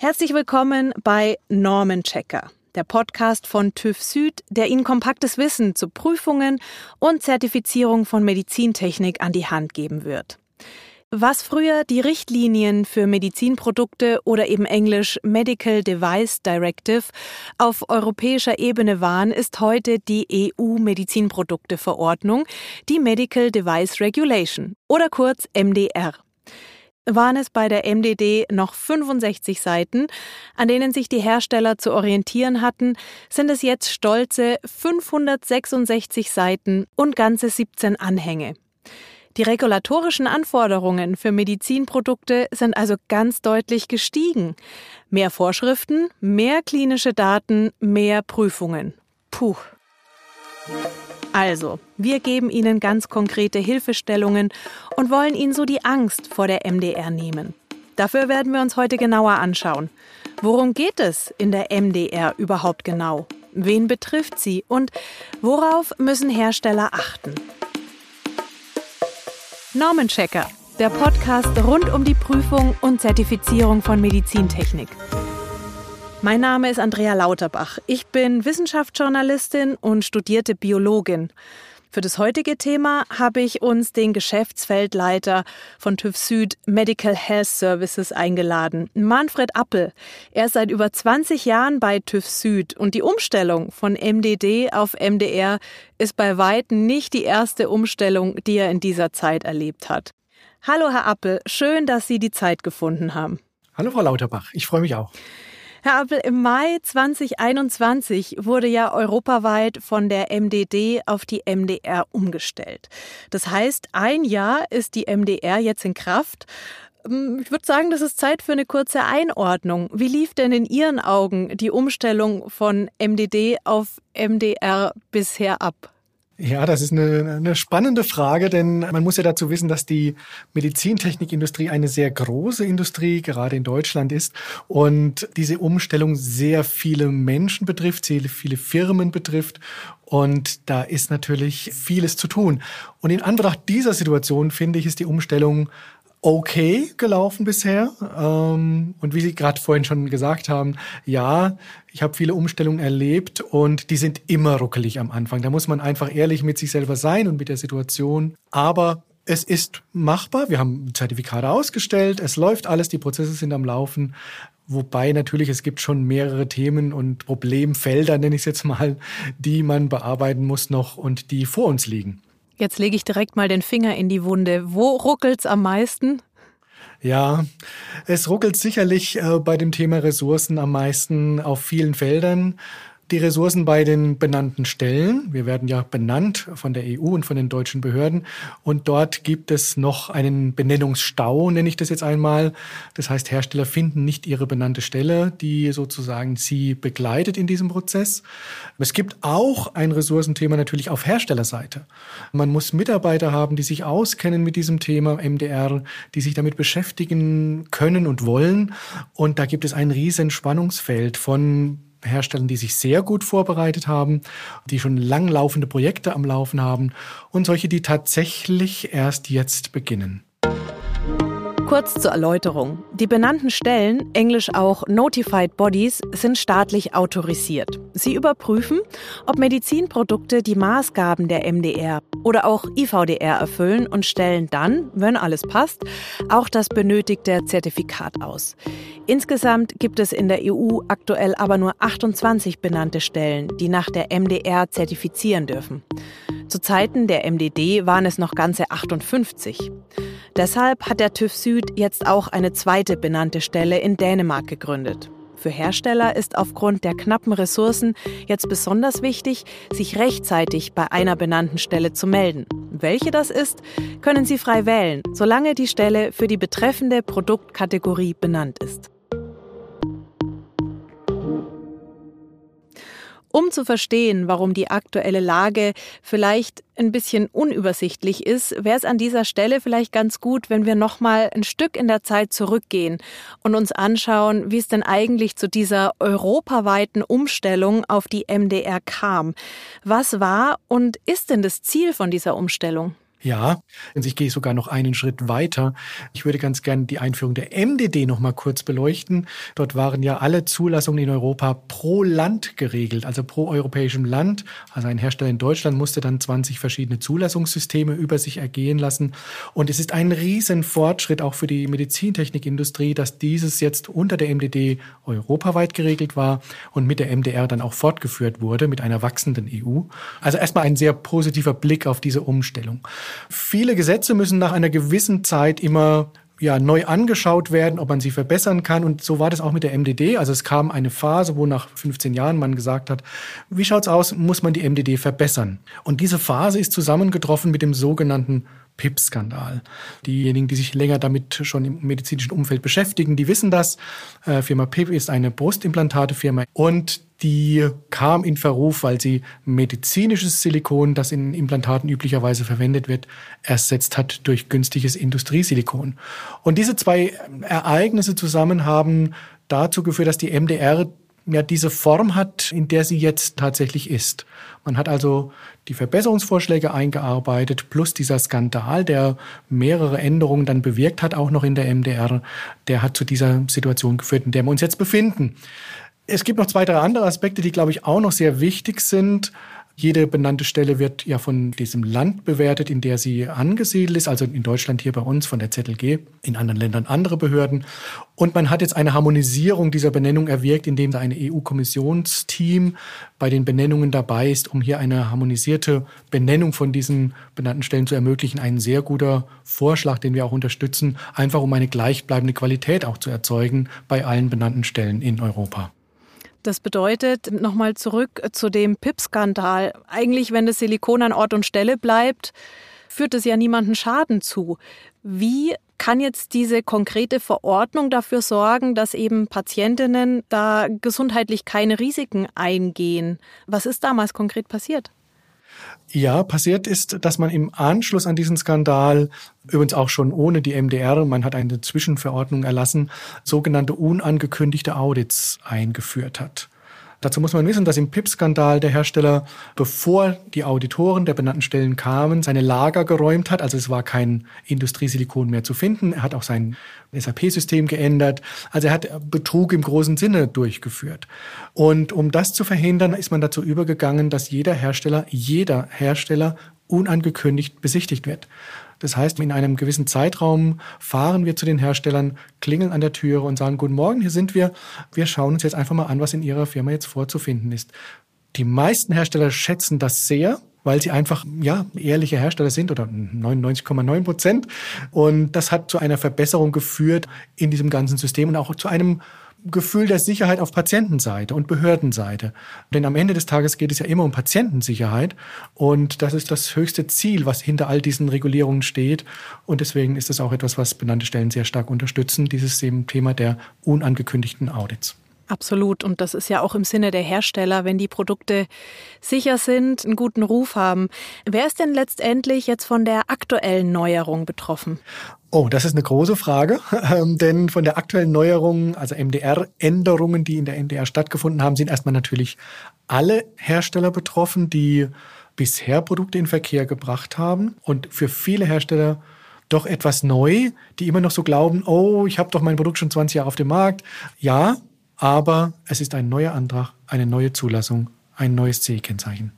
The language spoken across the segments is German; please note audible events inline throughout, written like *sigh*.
Herzlich willkommen bei Normenchecker, der Podcast von TÜV Süd, der Ihnen kompaktes Wissen zu Prüfungen und Zertifizierung von Medizintechnik an die Hand geben wird. Was früher die Richtlinien für Medizinprodukte oder eben englisch Medical Device Directive auf europäischer Ebene waren, ist heute die EU-Medizinprodukteverordnung, die Medical Device Regulation oder kurz MDR waren es bei der MDD noch 65 Seiten, an denen sich die Hersteller zu orientieren hatten, sind es jetzt stolze 566 Seiten und ganze 17 Anhänge. Die regulatorischen Anforderungen für Medizinprodukte sind also ganz deutlich gestiegen. Mehr Vorschriften, mehr klinische Daten, mehr Prüfungen. Puh. Also, wir geben Ihnen ganz konkrete Hilfestellungen und wollen Ihnen so die Angst vor der MDR nehmen. Dafür werden wir uns heute genauer anschauen. Worum geht es in der MDR überhaupt genau? Wen betrifft sie und worauf müssen Hersteller achten? Normenchecker, der Podcast rund um die Prüfung und Zertifizierung von Medizintechnik. Mein Name ist Andrea Lauterbach. Ich bin Wissenschaftsjournalistin und studierte Biologin. Für das heutige Thema habe ich uns den Geschäftsfeldleiter von TÜV Süd Medical Health Services eingeladen, Manfred Appel. Er ist seit über 20 Jahren bei TÜV Süd und die Umstellung von MDD auf MDR ist bei weitem nicht die erste Umstellung, die er in dieser Zeit erlebt hat. Hallo, Herr Appel, schön, dass Sie die Zeit gefunden haben. Hallo, Frau Lauterbach, ich freue mich auch. Herr im Mai 2021 wurde ja europaweit von der MDD auf die MDR umgestellt. Das heißt, ein Jahr ist die MDR jetzt in Kraft. Ähm, ich würde sagen, das ist Zeit für eine kurze Einordnung. Wie lief denn in Ihren Augen die Umstellung von MDD auf MDR bisher ab? Ja, das ist eine, eine spannende Frage, denn man muss ja dazu wissen, dass die Medizintechnikindustrie eine sehr große Industrie, gerade in Deutschland ist, und diese Umstellung sehr viele Menschen betrifft, sehr viele Firmen betrifft. Und da ist natürlich vieles zu tun. Und in Anbetracht dieser Situation, finde ich, ist die Umstellung okay gelaufen bisher. Ähm, und wie Sie gerade vorhin schon gesagt haben, ja, ich habe viele Umstellungen erlebt und die sind immer ruckelig am Anfang. Da muss man einfach ehrlich mit sich selber sein und mit der Situation. Aber es ist machbar. Wir haben Zertifikate ausgestellt. Es läuft alles. Die Prozesse sind am Laufen. Wobei natürlich es gibt schon mehrere Themen und Problemfelder, nenne ich es jetzt mal, die man bearbeiten muss noch und die vor uns liegen. Jetzt lege ich direkt mal den Finger in die Wunde. Wo ruckelt's am meisten? Ja, es ruckelt sicherlich äh, bei dem Thema Ressourcen am meisten auf vielen Feldern die Ressourcen bei den benannten Stellen. Wir werden ja benannt von der EU und von den deutschen Behörden. Und dort gibt es noch einen Benennungsstau, nenne ich das jetzt einmal. Das heißt, Hersteller finden nicht ihre benannte Stelle, die sozusagen sie begleitet in diesem Prozess. Es gibt auch ein Ressourcenthema natürlich auf Herstellerseite. Man muss Mitarbeiter haben, die sich auskennen mit diesem Thema MDR, die sich damit beschäftigen können und wollen. Und da gibt es ein riesen Spannungsfeld von Herstellern, die sich sehr gut vorbereitet haben, die schon langlaufende Projekte am Laufen haben und solche, die tatsächlich erst jetzt beginnen. Kurz zur Erläuterung. Die benannten Stellen, englisch auch Notified Bodies, sind staatlich autorisiert. Sie überprüfen, ob Medizinprodukte die Maßgaben der MDR oder auch IVDR erfüllen und stellen dann, wenn alles passt, auch das benötigte Zertifikat aus. Insgesamt gibt es in der EU aktuell aber nur 28 benannte Stellen, die nach der MDR zertifizieren dürfen. Zu Zeiten der MDD waren es noch ganze 58. Deshalb hat der TÜV Süd jetzt auch eine zweite benannte Stelle in Dänemark gegründet. Für Hersteller ist aufgrund der knappen Ressourcen jetzt besonders wichtig, sich rechtzeitig bei einer benannten Stelle zu melden. Welche das ist, können Sie frei wählen, solange die Stelle für die betreffende Produktkategorie benannt ist. Um zu verstehen, warum die aktuelle Lage vielleicht ein bisschen unübersichtlich ist, wäre es an dieser Stelle vielleicht ganz gut, wenn wir noch mal ein Stück in der Zeit zurückgehen und uns anschauen, wie es denn eigentlich zu dieser europaweiten Umstellung auf die MDR kam. Was war und ist denn das Ziel von dieser Umstellung? Ja, und ich gehe sogar noch einen Schritt weiter. Ich würde ganz gerne die Einführung der MDD noch mal kurz beleuchten. Dort waren ja alle Zulassungen in Europa pro Land geregelt, also pro europäischem Land. Also ein Hersteller in Deutschland musste dann 20 verschiedene Zulassungssysteme über sich ergehen lassen. Und es ist ein Riesenfortschritt auch für die Medizintechnikindustrie, dass dieses jetzt unter der MDD europaweit geregelt war und mit der MDR dann auch fortgeführt wurde mit einer wachsenden EU. Also erstmal ein sehr positiver Blick auf diese Umstellung. Viele Gesetze müssen nach einer gewissen Zeit immer ja, neu angeschaut werden, ob man sie verbessern kann. Und so war das auch mit der MDD. Also es kam eine Phase, wo nach 15 Jahren man gesagt hat, wie schaut's aus, muss man die MDD verbessern? Und diese Phase ist zusammengetroffen mit dem sogenannten PIP-Skandal. Diejenigen, die sich länger damit schon im medizinischen Umfeld beschäftigen, die wissen das. Äh, Firma PIP ist eine Brustimplantate-Firma und die kam in Verruf, weil sie medizinisches Silikon, das in Implantaten üblicherweise verwendet wird, ersetzt hat durch günstiges Industriesilikon. Und diese zwei Ereignisse zusammen haben dazu geführt, dass die MDR ja diese Form hat, in der sie jetzt tatsächlich ist. Man hat also die Verbesserungsvorschläge eingearbeitet, plus dieser Skandal, der mehrere Änderungen dann bewirkt hat, auch noch in der MDR, der hat zu dieser Situation geführt, in der wir uns jetzt befinden. Es gibt noch zwei, drei andere Aspekte, die, glaube ich, auch noch sehr wichtig sind. Jede benannte Stelle wird ja von diesem Land bewertet, in der sie angesiedelt ist, also in Deutschland hier bei uns von der ZLG, in anderen Ländern andere Behörden. Und man hat jetzt eine Harmonisierung dieser Benennung erwirkt, indem ein EU-Kommissionsteam bei den Benennungen dabei ist, um hier eine harmonisierte Benennung von diesen benannten Stellen zu ermöglichen. Ein sehr guter Vorschlag, den wir auch unterstützen, einfach um eine gleichbleibende Qualität auch zu erzeugen bei allen benannten Stellen in Europa. Das bedeutet, nochmal zurück zu dem PIP-Skandal. Eigentlich, wenn das Silikon an Ort und Stelle bleibt, führt es ja niemanden Schaden zu. Wie kann jetzt diese konkrete Verordnung dafür sorgen, dass eben Patientinnen da gesundheitlich keine Risiken eingehen? Was ist damals konkret passiert? Ja, passiert ist, dass man im Anschluss an diesen Skandal, übrigens auch schon ohne die MDR, man hat eine Zwischenverordnung erlassen, sogenannte unangekündigte Audits eingeführt hat. Dazu muss man wissen, dass im PIP-Skandal der Hersteller, bevor die Auditoren der benannten Stellen kamen, seine Lager geräumt hat. Also es war kein Industriesilikon mehr zu finden. Er hat auch sein SAP-System geändert. Also er hat Betrug im großen Sinne durchgeführt. Und um das zu verhindern, ist man dazu übergegangen, dass jeder Hersteller, jeder Hersteller unangekündigt besichtigt wird. Das heißt, in einem gewissen Zeitraum fahren wir zu den Herstellern, klingeln an der Türe und sagen, guten Morgen, hier sind wir. Wir schauen uns jetzt einfach mal an, was in Ihrer Firma jetzt vorzufinden ist. Die meisten Hersteller schätzen das sehr, weil sie einfach ja ehrliche Hersteller sind oder 99,9 Prozent. Und das hat zu einer Verbesserung geführt in diesem ganzen System und auch zu einem Gefühl der Sicherheit auf Patientenseite und Behördenseite. Denn am Ende des Tages geht es ja immer um Patientensicherheit und das ist das höchste Ziel, was hinter all diesen Regulierungen steht. Und deswegen ist es auch etwas, was benannte Stellen sehr stark unterstützen, dieses Thema der unangekündigten Audits. Absolut. Und das ist ja auch im Sinne der Hersteller, wenn die Produkte sicher sind, einen guten Ruf haben. Wer ist denn letztendlich jetzt von der aktuellen Neuerung betroffen? Oh, das ist eine große Frage, *laughs* ähm, denn von der aktuellen Neuerung, also MDR-Änderungen, die in der MDR stattgefunden haben, sind erstmal natürlich alle Hersteller betroffen, die bisher Produkte in Verkehr gebracht haben. Und für viele Hersteller doch etwas neu, die immer noch so glauben, oh, ich habe doch mein Produkt schon 20 Jahre auf dem Markt. Ja, aber es ist ein neuer Antrag, eine neue Zulassung, ein neues CE-Kennzeichen.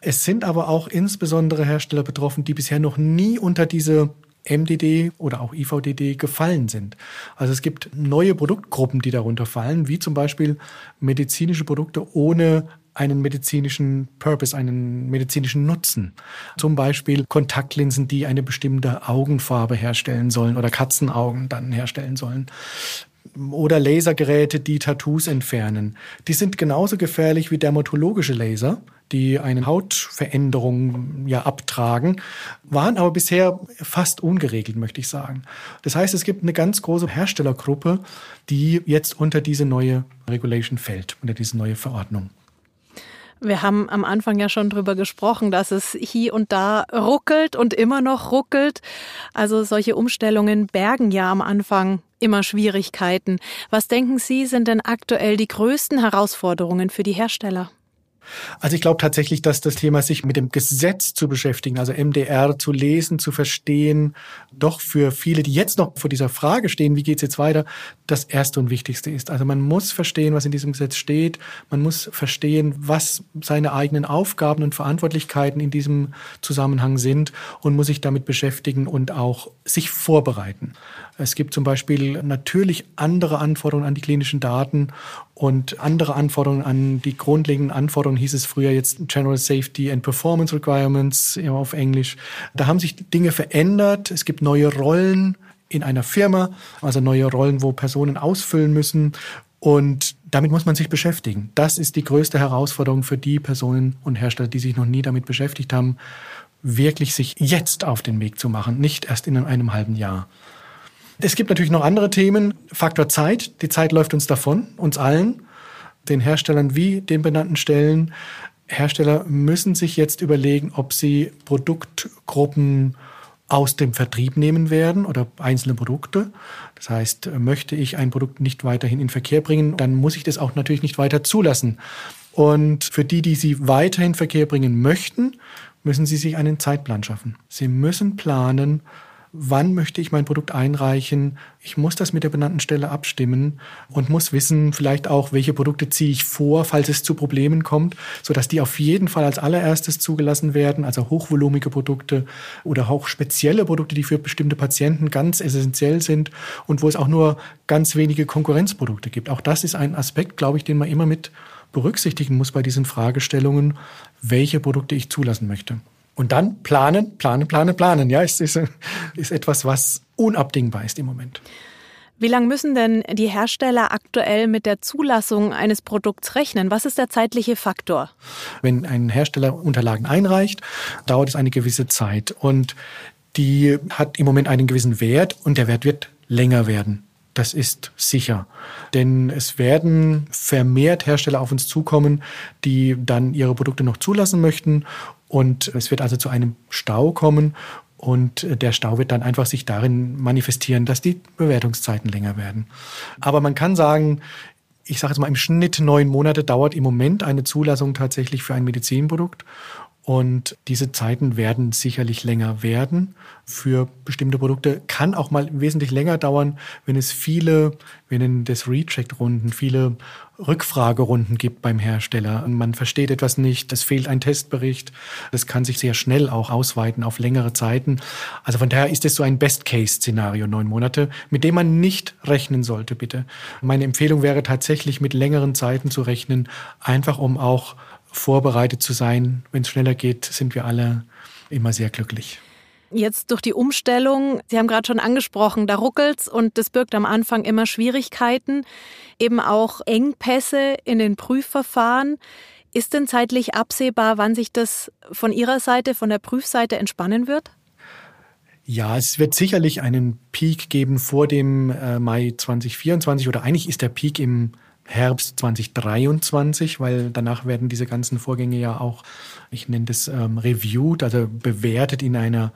Es sind aber auch insbesondere Hersteller betroffen, die bisher noch nie unter diese MDD oder auch IVDD gefallen sind. Also es gibt neue Produktgruppen, die darunter fallen, wie zum Beispiel medizinische Produkte ohne einen medizinischen Purpose, einen medizinischen Nutzen. Zum Beispiel Kontaktlinsen, die eine bestimmte Augenfarbe herstellen sollen oder Katzenaugen dann herstellen sollen oder Lasergeräte, die Tattoos entfernen. Die sind genauso gefährlich wie dermatologische Laser, die eine Hautveränderung ja abtragen, waren aber bisher fast ungeregelt, möchte ich sagen. Das heißt, es gibt eine ganz große Herstellergruppe, die jetzt unter diese neue Regulation fällt, unter diese neue Verordnung. Wir haben am Anfang ja schon drüber gesprochen, dass es hier und da ruckelt und immer noch ruckelt. Also solche Umstellungen bergen ja am Anfang immer Schwierigkeiten. Was denken Sie, sind denn aktuell die größten Herausforderungen für die Hersteller? Also ich glaube tatsächlich, dass das Thema sich mit dem Gesetz zu beschäftigen, also MDR zu lesen, zu verstehen, doch für viele, die jetzt noch vor dieser Frage stehen, wie geht's jetzt weiter, das erste und wichtigste ist. Also man muss verstehen, was in diesem Gesetz steht. Man muss verstehen, was seine eigenen Aufgaben und Verantwortlichkeiten in diesem Zusammenhang sind und muss sich damit beschäftigen und auch sich vorbereiten. Es gibt zum Beispiel natürlich andere Anforderungen an die klinischen Daten und andere Anforderungen an die grundlegenden Anforderungen, hieß es früher jetzt General Safety and Performance Requirements auf Englisch. Da haben sich Dinge verändert. Es gibt neue Rollen in einer Firma, also neue Rollen, wo Personen ausfüllen müssen. Und damit muss man sich beschäftigen. Das ist die größte Herausforderung für die Personen und Hersteller, die sich noch nie damit beschäftigt haben, wirklich sich jetzt auf den Weg zu machen, nicht erst in einem halben Jahr. Es gibt natürlich noch andere Themen. Faktor Zeit. Die Zeit läuft uns davon, uns allen, den Herstellern wie den benannten Stellen. Hersteller müssen sich jetzt überlegen, ob sie Produktgruppen aus dem Vertrieb nehmen werden oder einzelne Produkte. Das heißt, möchte ich ein Produkt nicht weiterhin in Verkehr bringen, dann muss ich das auch natürlich nicht weiter zulassen. Und für die, die sie weiterhin in Verkehr bringen möchten, müssen sie sich einen Zeitplan schaffen. Sie müssen planen, wann möchte ich mein Produkt einreichen. Ich muss das mit der benannten Stelle abstimmen und muss wissen, vielleicht auch, welche Produkte ziehe ich vor, falls es zu Problemen kommt, sodass die auf jeden Fall als allererstes zugelassen werden, also hochvolumige Produkte oder auch spezielle Produkte, die für bestimmte Patienten ganz essentiell sind und wo es auch nur ganz wenige Konkurrenzprodukte gibt. Auch das ist ein Aspekt, glaube ich, den man immer mit berücksichtigen muss bei diesen Fragestellungen, welche Produkte ich zulassen möchte. Und dann planen, planen, planen, planen. Ja, es ist, ist etwas, was unabdingbar ist im Moment. Wie lange müssen denn die Hersteller aktuell mit der Zulassung eines Produkts rechnen? Was ist der zeitliche Faktor? Wenn ein Hersteller Unterlagen einreicht, dauert es eine gewisse Zeit und die hat im Moment einen gewissen Wert und der Wert wird länger werden. Das ist sicher. Denn es werden vermehrt Hersteller auf uns zukommen, die dann ihre Produkte noch zulassen möchten. Und es wird also zu einem Stau kommen. Und der Stau wird dann einfach sich darin manifestieren, dass die Bewertungszeiten länger werden. Aber man kann sagen, ich sage jetzt mal im Schnitt neun Monate dauert im Moment eine Zulassung tatsächlich für ein Medizinprodukt. Und diese Zeiten werden sicherlich länger werden für bestimmte Produkte. Kann auch mal wesentlich länger dauern, wenn es viele, wir nennen das Recheck-Runden, viele Rückfragerunden gibt beim Hersteller. Man versteht etwas nicht, es fehlt ein Testbericht. Das kann sich sehr schnell auch ausweiten auf längere Zeiten. Also von daher ist es so ein Best-Case-Szenario, neun Monate, mit dem man nicht rechnen sollte, bitte. Meine Empfehlung wäre tatsächlich mit längeren Zeiten zu rechnen, einfach um auch vorbereitet zu sein. Wenn es schneller geht, sind wir alle immer sehr glücklich. Jetzt durch die Umstellung, Sie haben gerade schon angesprochen, da ruckelt's und das birgt am Anfang immer Schwierigkeiten, eben auch Engpässe in den Prüfverfahren. Ist denn zeitlich absehbar, wann sich das von Ihrer Seite, von der Prüfseite entspannen wird? Ja, es wird sicherlich einen Peak geben vor dem äh, Mai 2024 oder eigentlich ist der Peak im Herbst 2023, weil danach werden diese ganzen Vorgänge ja auch, ich nenne das ähm, reviewed, also bewertet in einer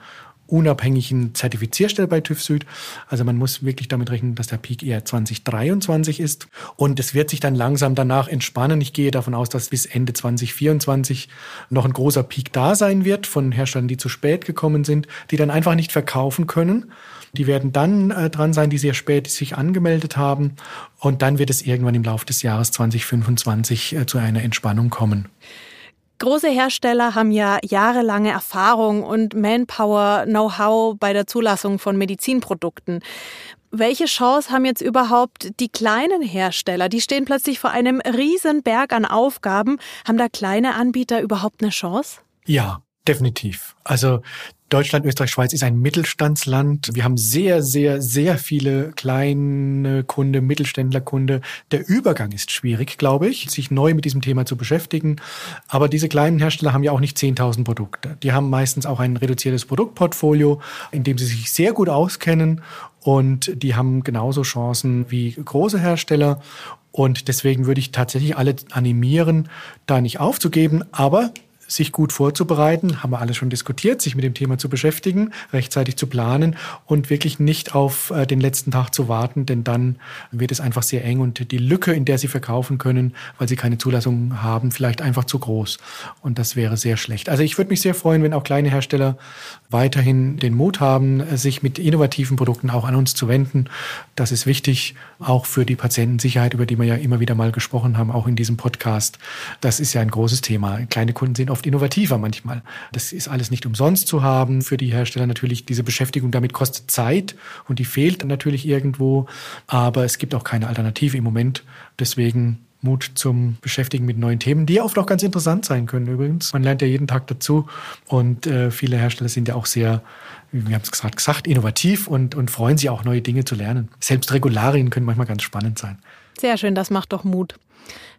unabhängigen Zertifizierstelle bei TÜV Süd. Also man muss wirklich damit rechnen, dass der Peak eher 2023 ist. Und es wird sich dann langsam danach entspannen. Ich gehe davon aus, dass bis Ende 2024 noch ein großer Peak da sein wird von Herstellern, die zu spät gekommen sind, die dann einfach nicht verkaufen können die werden dann äh, dran sein, die sehr spät sich angemeldet haben. Und dann wird es irgendwann im Laufe des Jahres 2025 äh, zu einer Entspannung kommen. Große Hersteller haben ja jahrelange Erfahrung und Manpower, Know-how bei der Zulassung von Medizinprodukten. Welche Chance haben jetzt überhaupt die kleinen Hersteller? Die stehen plötzlich vor einem riesen Berg an Aufgaben. Haben da kleine Anbieter überhaupt eine Chance? Ja, definitiv. Also Deutschland, Österreich, Schweiz ist ein Mittelstandsland. Wir haben sehr, sehr, sehr viele kleine Kunde, Mittelständlerkunde. Der Übergang ist schwierig, glaube ich, sich neu mit diesem Thema zu beschäftigen. Aber diese kleinen Hersteller haben ja auch nicht 10.000 Produkte. Die haben meistens auch ein reduziertes Produktportfolio, in dem sie sich sehr gut auskennen und die haben genauso Chancen wie große Hersteller. Und deswegen würde ich tatsächlich alle animieren, da nicht aufzugeben, aber sich gut vorzubereiten, haben wir alle schon diskutiert, sich mit dem Thema zu beschäftigen, rechtzeitig zu planen und wirklich nicht auf äh, den letzten Tag zu warten, denn dann wird es einfach sehr eng und die Lücke, in der sie verkaufen können, weil sie keine Zulassung haben, vielleicht einfach zu groß. Und das wäre sehr schlecht. Also ich würde mich sehr freuen, wenn auch kleine Hersteller weiterhin den Mut haben, sich mit innovativen Produkten auch an uns zu wenden. Das ist wichtig, auch für die Patientensicherheit, über die wir ja immer wieder mal gesprochen haben, auch in diesem Podcast. Das ist ja ein großes Thema. Kleine Kunden sind oft innovativer manchmal. Das ist alles nicht umsonst zu haben. Für die Hersteller natürlich diese Beschäftigung damit kostet Zeit und die fehlt natürlich irgendwo. Aber es gibt auch keine Alternative im Moment. Deswegen Mut zum Beschäftigen mit neuen Themen, die oft auch ganz interessant sein können übrigens. Man lernt ja jeden Tag dazu und äh, viele Hersteller sind ja auch sehr, wir haben es gerade gesagt, innovativ und, und freuen sich auch neue Dinge zu lernen. Selbst Regularien können manchmal ganz spannend sein. Sehr schön, das macht doch Mut.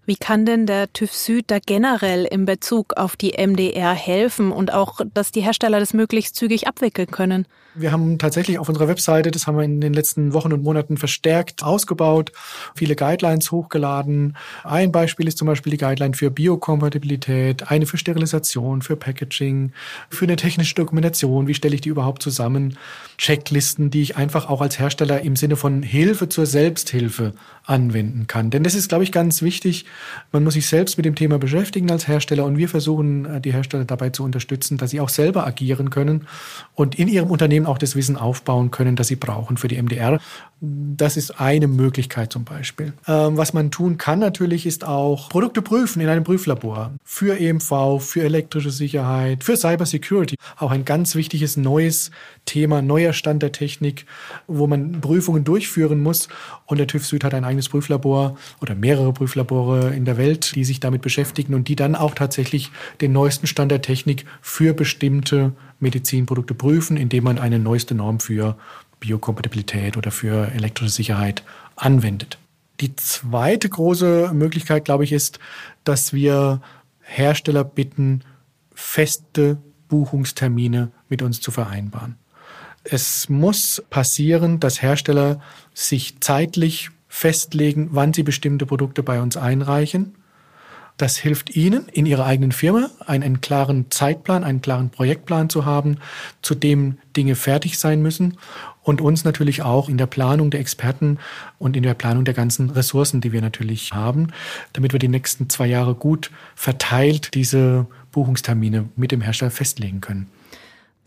Wie kann denn der TÜV Süd da generell in Bezug auf die MDR helfen und auch, dass die Hersteller das möglichst zügig abwickeln können? Wir haben tatsächlich auf unserer Webseite, das haben wir in den letzten Wochen und Monaten verstärkt ausgebaut, viele Guidelines hochgeladen. Ein Beispiel ist zum Beispiel die Guideline für Biokompatibilität, eine für Sterilisation, für Packaging, für eine technische Dokumentation, wie stelle ich die überhaupt zusammen, Checklisten, die ich einfach auch als Hersteller im Sinne von Hilfe zur Selbsthilfe anwenden kann. Denn das ist, glaube ich, ganz wichtig. Man muss sich selbst mit dem Thema beschäftigen als Hersteller und wir versuchen, äh, die Hersteller dabei zu unterstützen, dass sie auch selber agieren können und in ihrem Unternehmen auch das Wissen aufbauen können, das sie brauchen für die MDR. Das ist eine Möglichkeit zum Beispiel. Ähm, was man tun kann natürlich, ist auch Produkte prüfen in einem Prüflabor für EMV, für elektrische Sicherheit, für Cybersecurity. Auch ein ganz wichtiges neues Thema, neuer Stand der Technik, wo man Prüfungen durchführen muss. Und der TÜV Süd hat ein eigenes Prüflabor oder mehrere Prüflabore in der Welt, die sich damit beschäftigen und die dann auch tatsächlich den neuesten Stand der Technik für bestimmte Medizinprodukte prüfen, indem man eine neueste Norm für Biokompatibilität oder für elektrische Sicherheit anwendet. Die zweite große Möglichkeit, glaube ich, ist, dass wir Hersteller bitten, feste Buchungstermine mit uns zu vereinbaren. Es muss passieren, dass Hersteller sich zeitlich festlegen, wann sie bestimmte Produkte bei uns einreichen das hilft Ihnen in Ihrer eigenen Firma einen, einen, klaren Zeitplan, einen klaren Projektplan zu haben, zu dem Dinge fertig sein müssen und uns natürlich auch in der Planung der Experten und in der Planung der ganzen Ressourcen, die wir natürlich haben, damit wir die nächsten zwei Jahre gut verteilt diese Buchungstermine mit dem Hersteller festlegen können.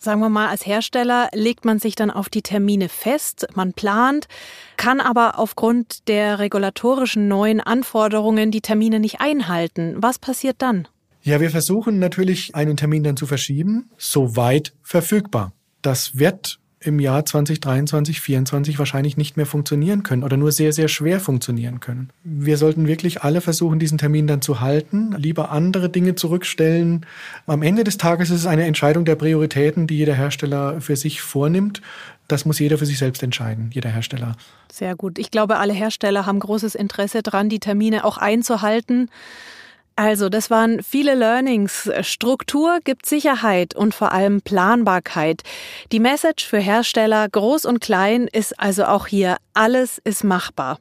Sagen wir mal, als Hersteller legt man sich dann auf die Termine fest, man plant, kann aber aufgrund der regulatorischen neuen Anforderungen die Termine nicht einhalten. Was passiert dann? Ja, wir versuchen natürlich einen Termin dann zu verschieben, soweit verfügbar. Das wird im Jahr 2023, 2024 wahrscheinlich nicht mehr funktionieren können oder nur sehr, sehr schwer funktionieren können. Wir sollten wirklich alle versuchen, diesen Termin dann zu halten, lieber andere Dinge zurückstellen. Am Ende des Tages ist es eine Entscheidung der Prioritäten, die jeder Hersteller für sich vornimmt. Das muss jeder für sich selbst entscheiden, jeder Hersteller. Sehr gut. Ich glaube, alle Hersteller haben großes Interesse daran, die Termine auch einzuhalten. Also, das waren viele Learnings. Struktur gibt Sicherheit und vor allem Planbarkeit. Die Message für Hersteller, groß und klein, ist also auch hier, alles ist machbar.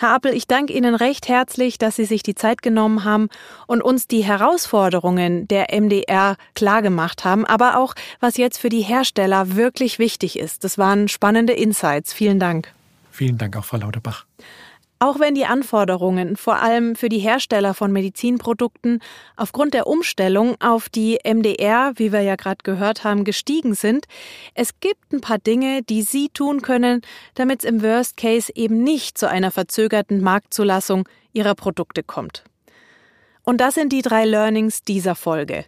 Herr Appel, ich danke Ihnen recht herzlich, dass Sie sich die Zeit genommen haben und uns die Herausforderungen der MDR klargemacht haben, aber auch, was jetzt für die Hersteller wirklich wichtig ist. Das waren spannende Insights. Vielen Dank. Vielen Dank auch, Frau Lauterbach. Auch wenn die Anforderungen vor allem für die Hersteller von Medizinprodukten aufgrund der Umstellung auf die MDR, wie wir ja gerade gehört haben, gestiegen sind, es gibt ein paar Dinge, die Sie tun können, damit es im Worst Case eben nicht zu einer verzögerten Marktzulassung Ihrer Produkte kommt. Und das sind die drei Learnings dieser Folge.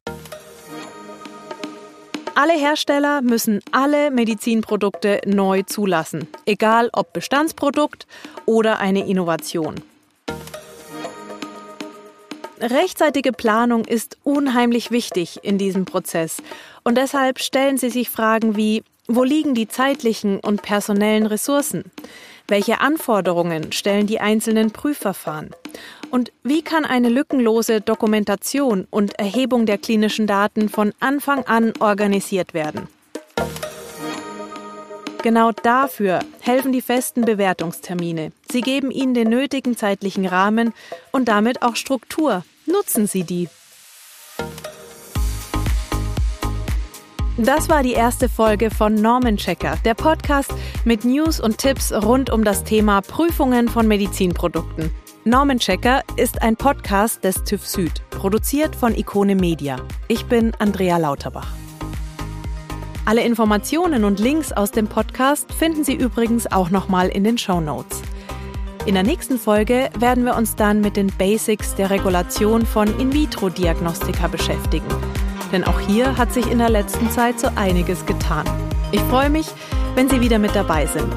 Alle Hersteller müssen alle Medizinprodukte neu zulassen, egal ob Bestandsprodukt oder eine Innovation. Rechtzeitige Planung ist unheimlich wichtig in diesem Prozess und deshalb stellen Sie sich Fragen wie, wo liegen die zeitlichen und personellen Ressourcen? Welche Anforderungen stellen die einzelnen Prüfverfahren? Und wie kann eine lückenlose Dokumentation und Erhebung der klinischen Daten von Anfang an organisiert werden? Genau dafür helfen die festen Bewertungstermine. Sie geben Ihnen den nötigen zeitlichen Rahmen und damit auch Struktur. Nutzen Sie die. Das war die erste Folge von Normenchecker, der Podcast mit News und Tipps rund um das Thema Prüfungen von Medizinprodukten. Normenchecker ist ein Podcast des TÜV Süd, produziert von Ikone Media. Ich bin Andrea Lauterbach. Alle Informationen und Links aus dem Podcast finden Sie übrigens auch nochmal in den Show Notes. In der nächsten Folge werden wir uns dann mit den Basics der Regulation von In-vitro-Diagnostika beschäftigen. Denn auch hier hat sich in der letzten Zeit so einiges getan. Ich freue mich, wenn Sie wieder mit dabei sind.